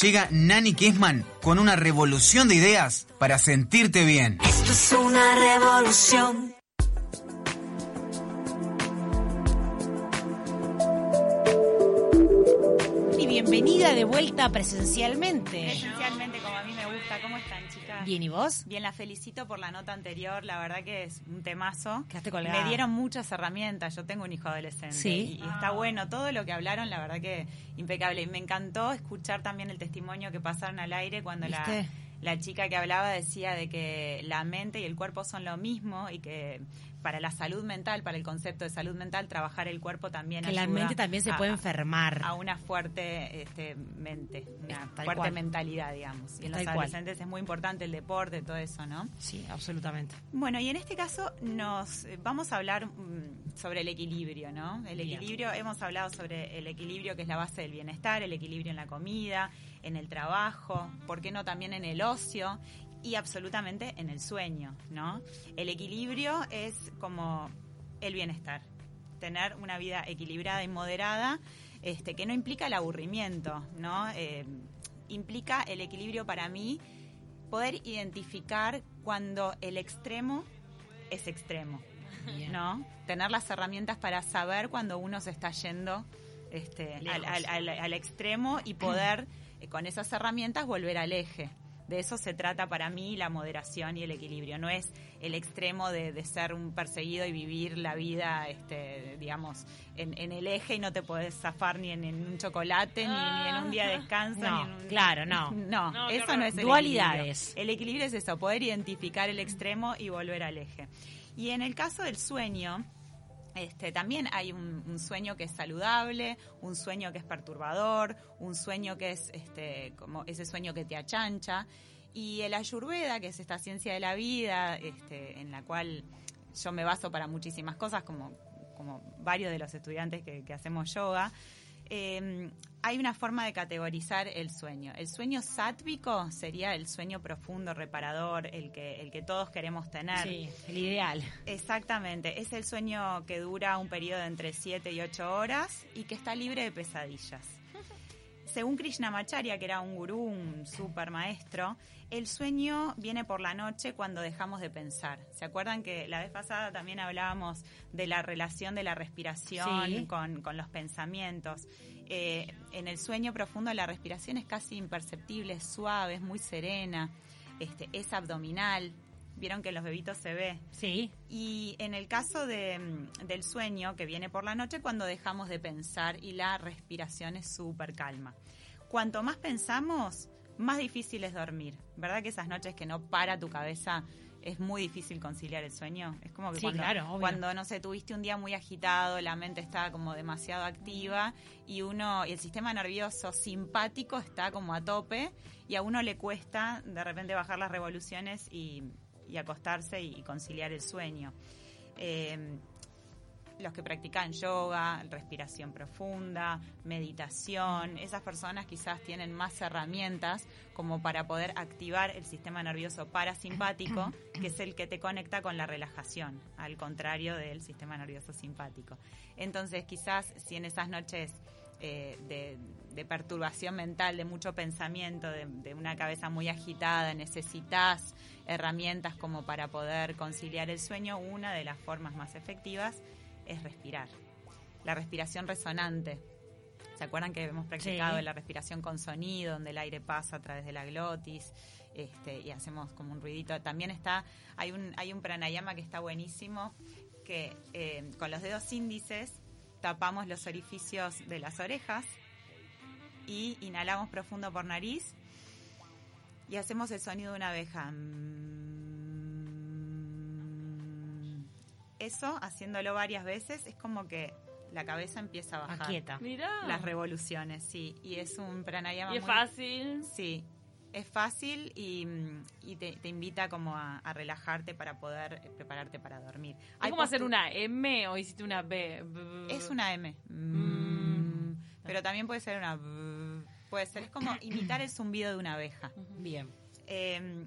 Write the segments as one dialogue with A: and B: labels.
A: Llega Nani Kessman con una revolución de ideas para sentirte bien.
B: Esto es una revolución.
C: Y bienvenida de vuelta presencialmente.
D: Esencialmente, como a mí ¿Cómo están, chicas?
C: Bien, ¿y vos?
D: Bien, la felicito por la nota anterior. La verdad que es un temazo.
C: Quedaste colgada.
D: Me dieron muchas herramientas. Yo tengo un hijo adolescente.
C: Sí.
D: Y, y está bueno. Todo lo que hablaron, la verdad que impecable. Y me encantó escuchar también el testimonio que pasaron al aire cuando la chica que hablaba decía de que la mente y el cuerpo son lo mismo y que para la salud mental, para el concepto de salud mental, trabajar el cuerpo también
C: Que la mente también se
D: a-
C: puede enfermar.
D: a una fuerte este, mente, una
C: Tal
D: fuerte
C: cual.
D: mentalidad, digamos. Y en los
C: Tal cual.
D: adolescentes es muy importante el deporte, todo eso, ¿no?
C: Sí, absolutamente.
D: Bueno, y en este caso nos eh, vamos a hablar mm, sobre el equilibrio, ¿no? El
C: Bien.
D: equilibrio, hemos hablado sobre el equilibrio que es la base del bienestar, el equilibrio en la comida, en el trabajo, ¿por qué no también en el ocio? Y absolutamente en el sueño, ¿no? El equilibrio es como el bienestar, tener una vida equilibrada y moderada, este, que no implica el aburrimiento, ¿no? Eh, implica el equilibrio para mí poder identificar cuando el extremo es extremo,
C: Bien.
D: ¿no? Tener las herramientas para saber cuando uno se está yendo este, al,
C: Lejos.
D: al- al- al extremo y poder con esas herramientas volver al eje. De eso se trata para mí la moderación y el equilibrio. No es el extremo de, de ser un perseguido y vivir la vida, este, digamos, en, en el eje y no te podés zafar ni en, en un chocolate, ni, ni en un día de descanso.
C: No,
D: ni en un-
C: claro, no.
D: No, eso no es el
C: Dualidades.
D: equilibrio. El equilibrio es eso, poder identificar el extremo y volver al eje. Y en el caso del sueño, este, también hay un, sueño que es saludable, un sueño que es perturbador, un sueño que es este, como ese sueño que te achancha. Y el ayurveda, que es esta ciencia de la vida, este, en la cual yo me baso para muchísimas cosas, como, como varios de los estudiantes que hacemos yoga, eh, hay una forma de categorizar el sueño. El sueño sátvico sería el sueño profundo, reparador, el que, el que todos queremos tener.
C: Sí, el ideal.
D: Exactamente, es el sueño que dura un periodo de entre 7 y 8 horas y que está libre de pesadillas. Según Krishnamacharya, que era un gurú, un super maestro, el sueño viene por la noche cuando dejamos de pensar. ¿Se acuerdan que la vez pasada también hablábamos de la relación de la respiración
C: Sí.
D: con, con los pensamientos? Eh, en el sueño profundo la respiración es casi imperceptible, es suave, es muy serena, este, es abdominal. Vieron que en los bebitos se ve.
C: Sí.
D: Y en el caso de, mm, del sueño, que viene por la noche, cuando dejamos de pensar y la respiración es súper calma. Cuanto más pensamos, más difícil es dormir. ¿Verdad que esas noches que no para tu cabeza es muy difícil conciliar el sueño? Es como que
C: Sí,
D: cuando,
C: claro,
D: cuando, no sé, tuviste un día muy agitado, la mente está como demasiado activa y uno, y el sistema nervioso simpático está como a tope y a uno le cuesta de repente bajar las revoluciones y, y acostarse y conciliar el sueño. Eh, los que practican yoga, respiración profunda, meditación, esas personas quizás tienen más herramientas como para poder activar el sistema nervioso parasimpático, que es el que te conecta con la relajación, al contrario del sistema nervioso simpático. Entonces quizás si en esas noches eh, de, de perturbación mental, de mucho pensamiento, de, de una cabeza muy agitada, necesitas herramientas como para poder conciliar el sueño, una de las formas más efectivas es respirar. La respiración resonante. ¿Se acuerdan que hemos practicado
C: Sí.
D: la respiración con sonido, donde el aire pasa a través de la glotis este, y hacemos como un ruidito? También está, hay un, hay un pranayama que está buenísimo, que eh, con los dedos índices tapamos los orificios de las orejas y inhalamos profundo por nariz y hacemos el sonido de una abeja. Eso, haciéndolo varias veces, es como que la cabeza empieza a bajar.
C: Aquieta.
E: Mirá.
D: Las revoluciones, sí. Y es un pranayama
E: Y es
D: muy-
E: fácil.
D: Sí, es fácil y, mm, y te, te invita como a, a relajarte para poder eh, prepararte para dormir.
E: ¿Es
D: Hay
E: como hacer una M o hiciste una B? B-
D: Es una M.
E: Mm.
D: Pero también puede ser una... b- Puede ser, es como imitar el zumbido de una abeja.
C: Bien.
D: Eh,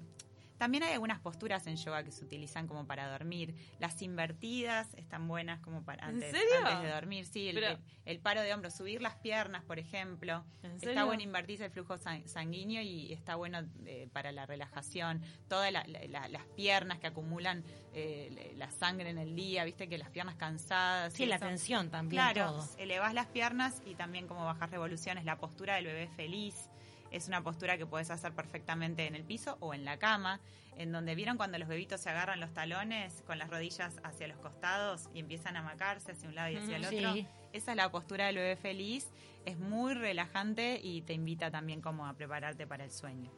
D: también hay algunas posturas en yoga que se utilizan como para dormir. Las invertidas están buenas como para
E: ¿En
D: antes, de dormir. Sí, el, el- el paro de hombros, subir las piernas, por ejemplo.
E: ¿En
D: Está bueno invertirse el flujo san- sanguíneo y está bueno eh, para la relajación. Todas la- la- la- las piernas que acumulan eh, la sangre en el día, viste que las piernas cansadas.
C: Sí, la
D: eso.
C: tensión también,
D: Claro,
C: todo.
D: elevás las piernas y también como bajas revoluciones. La postura del bebé feliz es una postura que puedes hacer perfectamente en el piso o en la cama, en donde vieron cuando los bebitos se agarran los talones con las rodillas hacia los costados y empiezan a macarse hacia un lado y hacia el otro.
C: Sí.
D: Esa es la postura del bebé feliz. Es muy relajante y te invita también como a prepararte para el sueño.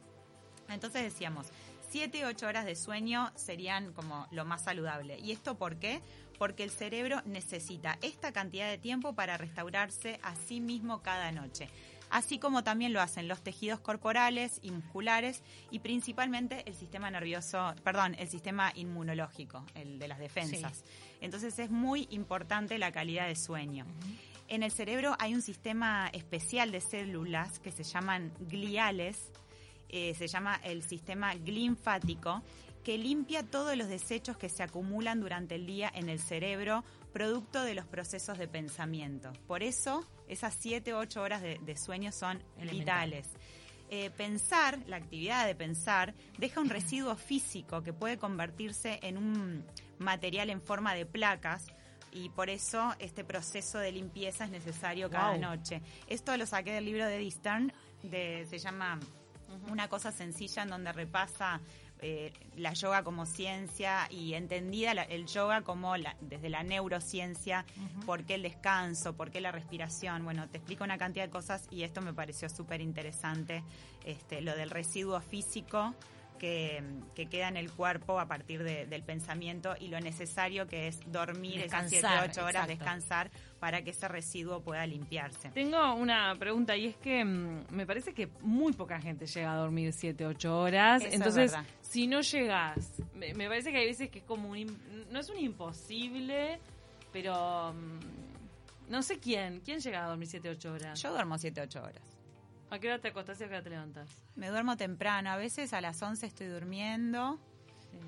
D: Entonces decíamos, 7, 8 horas de sueño serían como lo más saludable. ¿Y esto por qué? Porque el cerebro necesita esta cantidad de tiempo para restaurarse a sí mismo cada noche. Así como también lo hacen los tejidos corporales y musculares y principalmente el sistema nervioso, perdón, el sistema inmunológico, el de las defensas. Entonces es muy importante la calidad de sueño. En el cerebro hay un sistema especial de células que se llaman gliales, eh, se llama el sistema linfático, que limpia todos los desechos que se acumulan durante el día en el cerebro, producto de los procesos de pensamiento. Por eso, esas 7 o 8 horas de, de sueño son
C: Elemental.
D: vitales. Eh, pensar, la actividad de pensar, deja un residuo físico que puede convertirse en un material en forma de placas y por eso este proceso de limpieza es necesario cada
C: Wow.
D: noche. Esto lo saqué del libro de Eastern, de, se llama Una cosa sencilla en donde repasa eh, la yoga como ciencia y entendida la- el yoga como la- desde la neurociencia, por qué el descanso, por qué la respiración. Bueno, te explico una cantidad de cosas y esto me pareció súper interesante, este, lo del residuo físico que, que queda en el cuerpo a partir de- del pensamiento y lo necesario que es dormir esas 7
C: Descansar,
D: 8 horas,
C: exacto.
D: descansar para que ese residuo pueda limpiarse.
E: Tengo una pregunta y es que mm, me parece que muy poca gente llega a dormir 7, 8 horas.
D: Eso
E: Entonces, si no llegas, me, me parece que hay veces que es como un... im- No es un imposible, pero... mm, No sé quién. ¿Quién llega a dormir 7, 8 horas?
D: Yo duermo 7 8 horas.
E: ¿A qué hora te acostás y a qué hora te levantas?
D: Me duermo temprano, a veces a las 11 estoy durmiendo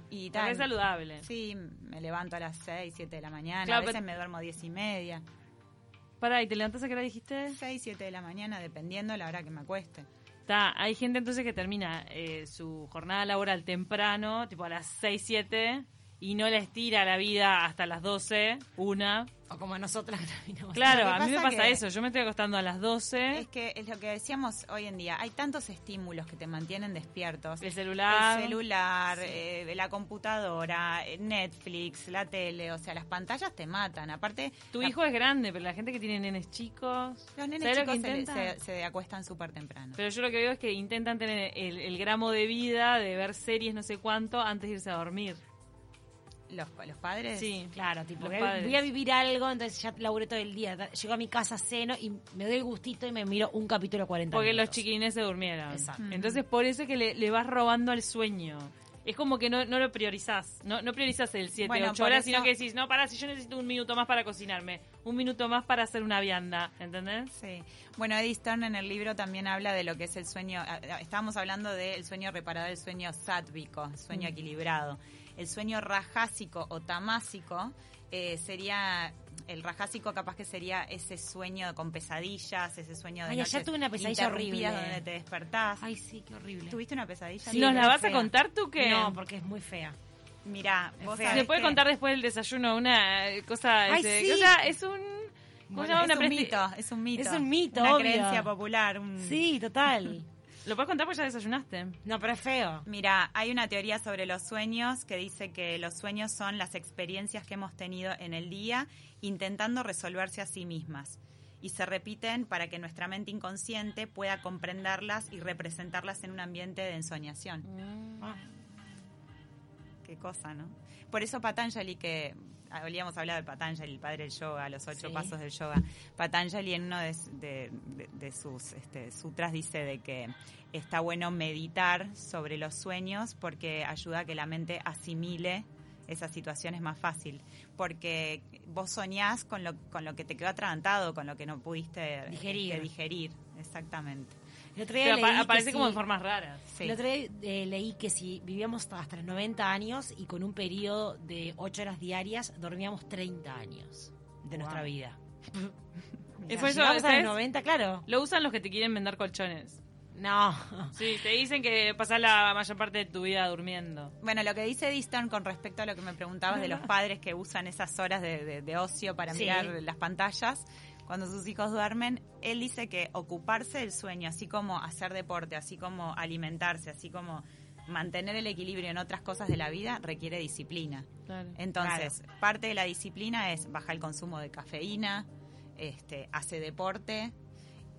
D: y
E: Porque
D: tal.
E: es saludable.
D: Sí, me levanto a las 6, 7 de la mañana,
E: Claro,
D: a veces
E: pero-
D: me duermo 10 y media,
E: Pará, ¿y te levantas a qué hora dijiste?
D: 6, 7 de la mañana, dependiendo la hora que me acueste.
E: Está, hay gente entonces que termina eh, su jornada laboral temprano, tipo a las 6, 7, y no les tira la vida hasta las 12, una.
C: O como nosotras terminamos.
E: Claro, a mí me
D: pasa
E: eso. Yo me estoy acostando a las 12.
D: Es que es lo que decíamos hoy en día, hay tantos estímulos que te mantienen despiertos.
E: El celular.
D: El celular, eh, la computadora, eh, Netflix, la tele, o sea, las pantallas te matan. Aparte,
E: Tu
D: la-
E: hijo es grande, pero la gente que tiene nenes chicos.
D: los nenes
E: ¿sabes lo
D: chicos se- se acuestan súper temprano.
E: Pero yo lo que veo es que intentan tener el, el gramo de vida, de ver series no sé cuánto, antes de irse a dormir.
D: Los, los padres.
E: Sí.
C: Claro, tipo, voy a,
E: padres.
C: voy a vivir algo, entonces ya laburé todo el día. Llego a mi casa, ceno y me doy el gustito y me miro un capítulo de 40
E: Porque los
C: minutos.
E: chiquilines se durmieron.
C: Exacto.
E: Entonces por eso es que le, le vas robando al sueño. Es como que no, no lo priorizás. No, no priorizás el 7,
D: Bueno,
E: 8
D: por
E: horas,
D: eso-
E: sino que decís, no, para, si yo necesito un minuto más para cocinarme, un minuto más para hacer una vianda, ¿entendés?
D: Sí. Bueno, Eddie Stern en el libro también habla de lo que es el sueño. Estábamos hablando del sueño reparador, el sueño sátvico, el sueño equilibrado. El sueño rajásico o tamásico eh, sería. El rajásico capaz que sería ese sueño con pesadillas, ese sueño de
C: Ay,
D: noches
C: tuve una pesadilla horrible.
D: donde te despertás.
C: Ay, sí, qué horrible.
D: ¿Tuviste una pesadilla?
C: Sí,
E: ¿Nos la vas a
C: fea.
E: contar tú qué?
C: No, porque es muy fea.
D: Mirá,
C: Es
D: vos
C: fea.
D: sabés
E: Se puede
D: que
E: contar después del desayuno una eh, cosa...
C: Ay,
E: ese-
C: sí.
E: o sea, es un... ¿Cómo
D: Bueno, es un mito, es un mito.
C: Es un mito,
D: Una
C: obvio.
D: creencia popular. un-
C: Sí, total.
E: ¿Lo puedes contar porque ya desayunaste?
C: No, pero es feo.
D: Mira, hay una teoría sobre los sueños que dice que los sueños son las experiencias que hemos tenido en el día intentando resolverse a sí mismas y se repiten para que nuestra mente inconsciente pueda comprenderlas y representarlas en un ambiente de ensoñación.
E: Mm.
D: qué cosa, ¿no? Por eso Patanjali, que habíamos hablado de Patanjali, el padre del yoga, los ocho
C: Sí.
D: pasos del yoga. Patanjali en uno de, de- de- de sus este, sutras dice de que está bueno meditar sobre los sueños porque ayuda a que la mente asimile esas situaciones más fácil. Porque vos soñás con lo, con lo que te quedó atragantado, con lo que no pudiste
C: Digerir.
D: este, digerir. Exactamente.
E: Pero apa- aparece como
C: si-
E: en formas raras.
D: Sí.
C: El otro día eh, leí que si vivíamos hasta los 90 años y con un periodo de 8 horas diarias, dormíamos 30 años de nuestra vida.
E: Eso,
C: a
E: ¿sabes?
C: los 90, claro.
E: Lo usan los que te quieren vender colchones.
C: No.
E: Sí, te dicen que pasás la mayor parte de tu vida durmiendo.
D: Bueno, lo que dice Diston con respecto a lo que me preguntabas de los padres que usan esas horas de, de- de ocio para
C: Sí.
D: mirar las pantallas cuando sus hijos duermen, él dice que ocuparse del sueño, así como hacer deporte, así como alimentarse, así como mantener el equilibrio en otras cosas de la vida, requiere disciplina.
E: Claro.
D: Entonces, parte de la disciplina es bajar el consumo de cafeína, este, hace deporte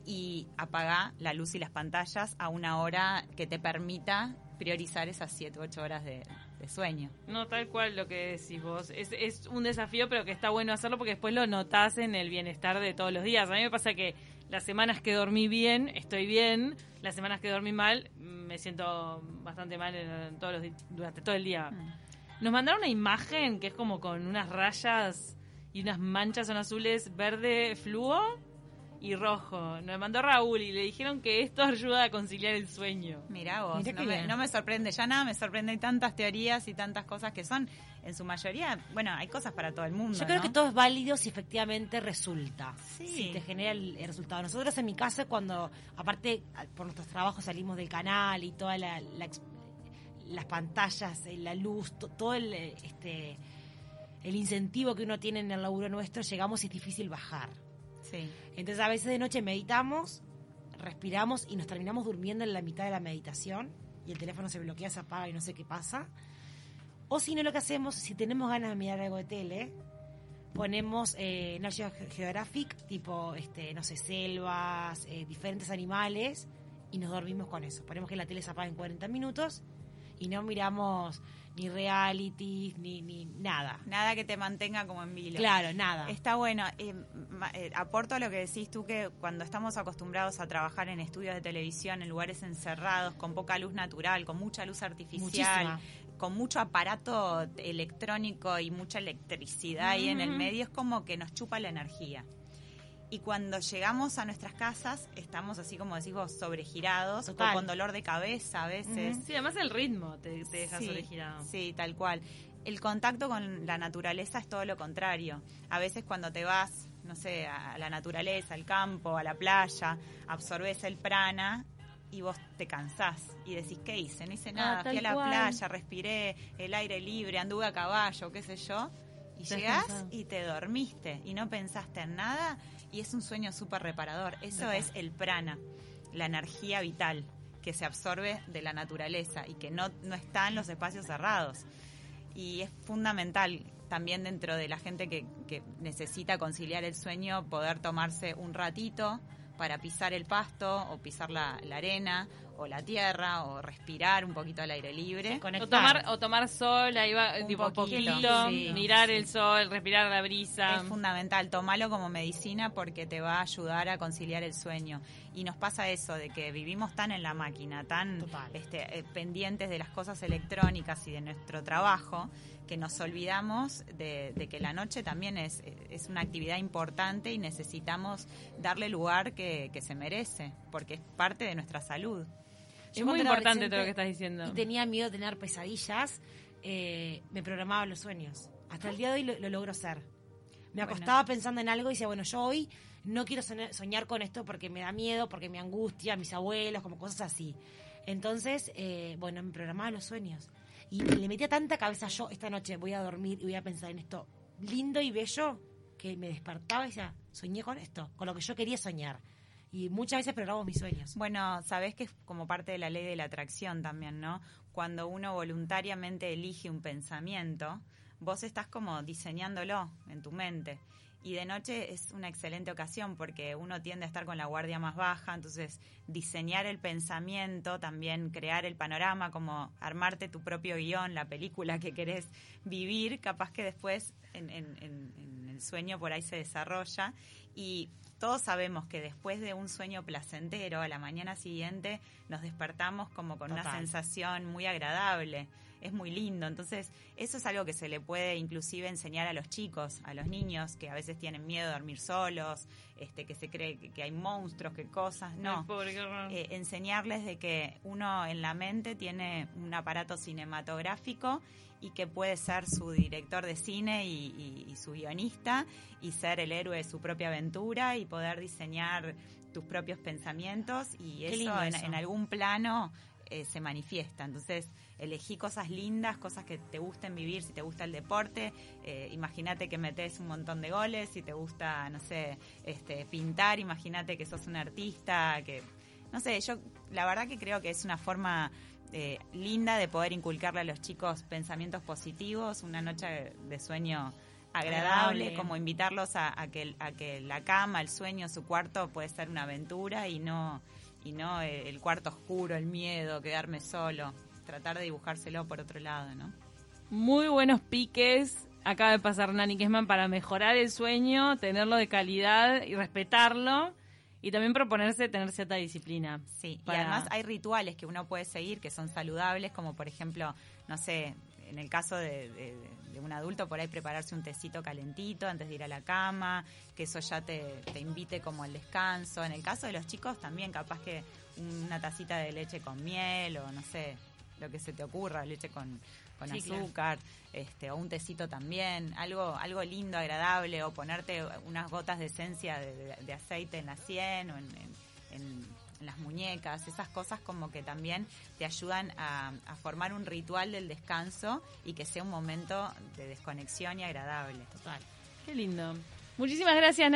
D: y apaga la luz y las pantallas a una hora que te permita priorizar esas 7 u 8 horas de, de sueño.
E: No, tal cual lo que decís vos. Es, es un desafío, pero que está bueno hacerlo porque después lo notás en el bienestar de todos los días. A mí me pasa que las semanas que dormí bien, estoy bien. Las semanas que dormí mal, me siento bastante mal en todos los durante todo el día. Nos mandaron una imagen que es como con unas rayas y unas manchas son azules, verde fluo y rojo. Nos mandó Raúl y le dijeron que esto ayuda a conciliar el sueño.
D: Mirá vos,
C: Mirá
D: no, me,
C: bien.
D: no me sorprende ya nada, me sorprende hay tantas teorías y tantas cosas que son, en su mayoría, bueno, hay cosas para todo el mundo.
C: Yo creo
D: ¿no?
C: que todo es válido si efectivamente resulta.
D: Sí.
C: Si te genera el, el resultado. Nosotros en mi casa, cuando, aparte, por nuestros trabajos salimos del canal y toda la, la ex- las pantallas, eh, la luz, to- todo el, este, el incentivo que uno tiene en el laburo nuestro, llegamos y es difícil bajar.
D: Sí.
C: Entonces a veces de noche meditamos, respiramos y nos terminamos durmiendo en la mitad de la meditación y el teléfono se bloquea, se apaga y no sé qué pasa. O si no, lo que hacemos, si tenemos ganas de mirar algo de tele, ponemos eh, National Geographic, tipo, este, no sé, selvas, eh, diferentes animales, y nos dormimos con eso. Ponemos que la tele se apaga en 40 minutos y no miramos ni realities, ni, ni nada.
D: Nada que te mantenga como en vilo.
C: Claro, nada.
D: Está bueno. Eh, eh, aporto a lo que decís tú que cuando estamos acostumbrados a trabajar en estudios de televisión, en lugares encerrados, con poca luz natural, con mucha luz artificial,
C: Muchísima.
D: con mucho aparato electrónico y mucha electricidad ahí en el medio, es como que nos chupa la energía. Y cuando llegamos a nuestras casas, estamos así como decís vos, sobregirados, o con dolor de cabeza a veces.
E: Sí, además el ritmo te, te deja
D: Sí,
E: sobregirado.
D: Sí, tal cual. El contacto con la naturaleza es todo lo contrario. A veces cuando te vas, no sé, a la naturaleza, al campo, a la playa, absorbes el prana y vos te cansás y decís, ¿qué hice? No hice nada,
E: tal
D: fui a la
E: cual.
D: playa, respiré el aire libre, anduve a caballo, qué sé yo. Y llegás y te dormiste y no pensaste en nada y es un sueño súper reparador. Eso es el prana, la energía vital que se absorbe de la naturaleza y que no, no está en los espacios cerrados. Y es fundamental también dentro de la gente que, que necesita conciliar el sueño poder tomarse un ratito para pisar el pasto o pisar la, la arena o la tierra o respirar un poquito al aire libre.
E: O tomar, o tomar sol, ahí va,
D: Un
E: tipo
D: poquito,
E: poquito,
D: sí.
E: mirar el sol, respirar la brisa.
D: Es fundamental, tomalo como medicina porque te va a ayudar a conciliar el sueño. Y nos pasa eso, de que vivimos tan en la máquina, tan este, eh, pendientes de las cosas electrónicas y de nuestro trabajo, que nos olvidamos de, de que la noche también es, es una actividad importante y necesitamos darle lugar que, que se merece, porque es parte de nuestra salud.
E: Es muy importante todo lo que estás diciendo.
C: Y tenía miedo de tener pesadillas, eh, me programaba los sueños. Hasta el día de hoy lo, lo logro hacer. Me
D: Bueno.
C: acostaba pensando en algo y decía, bueno, yo hoy no quiero soñar, soñar con esto porque me da miedo, porque me angustia, mis abuelos, como cosas así. Entonces, eh, bueno, me programaba los sueños. Y le metía tanta cabeza yo, esta noche voy a dormir y voy a pensar en esto lindo y bello, que me despertaba y decía, soñé con esto, con lo que yo quería soñar. Y muchas veces programo mis sueños.
D: Bueno, sabés que es como parte de la ley de la atracción también, ¿no? Cuando uno voluntariamente elige un pensamiento, vos estás como diseñándolo en tu mente. Y de noche es una excelente ocasión porque uno tiende a estar con la guardia más baja, entonces diseñar el pensamiento, también crear el panorama, como armarte tu propio guion, la película que querés vivir, capaz que después en, en- en- en el sueño por ahí se desarrolla y todos sabemos que después de un sueño placentero, a la mañana siguiente nos despertamos como con una sensación muy agradable. Es muy lindo. Entonces, eso es algo que se le puede inclusive enseñar a los chicos, a los niños que a veces tienen miedo de dormir solos, este, que se cree que, que hay monstruos, que cosas. No. Eh, enseñarles de que uno en la mente tiene un aparato cinematográfico y que puede ser su director de cine y, y- y su guionista y ser el héroe de su propia aventura y poder diseñar tus propios pensamientos y en,
C: eso.
D: en algún plano eh, se manifiesta. Entonces, elegí cosas lindas, cosas que te gusten vivir, si te gusta el deporte, eh, imagínate que metes un montón de goles, si te gusta, no sé, este, pintar, imagínate que sos un artista, que, no sé, yo la verdad que creo que es una forma eh, linda de poder inculcarle a los chicos pensamientos positivos, una noche de sueño agradable,
C: Agradable.
D: como invitarlos a, a que, a que la cama, el sueño, su cuarto puede ser una aventura y no y no eh, el cuarto oscuro, el miedo, quedarme solo, tratar de dibujárselo por otro lado, ¿no?
E: Muy buenos piques. Acaba de pasar Nani Kesman para mejorar el sueño, tenerlo de calidad y respetarlo. Y también proponerse tener cierta disciplina.
D: Sí,
E: Para-
D: y además hay rituales que uno puede seguir que son saludables, como por ejemplo, no sé, en el caso de, de- de un adulto, por ahí prepararse un tecito calentito antes de ir a la cama, que eso ya te, te invite como al descanso. En el caso de los chicos también, capaz que una tacita de leche con miel o no sé, lo que se te ocurra, leche con, con
C: Sí, claro.
D: azúcar, este, o un tecito también, algo, algo lindo, agradable, o ponerte unas gotas de esencia de, de- de aceite en la sien o en- en las muñecas, esas cosas como que también te ayudan a, formar un ritual del descanso y que sea un momento de desconexión y agradable.
C: Total.
E: Qué lindo. Muchísimas gracias, Nani.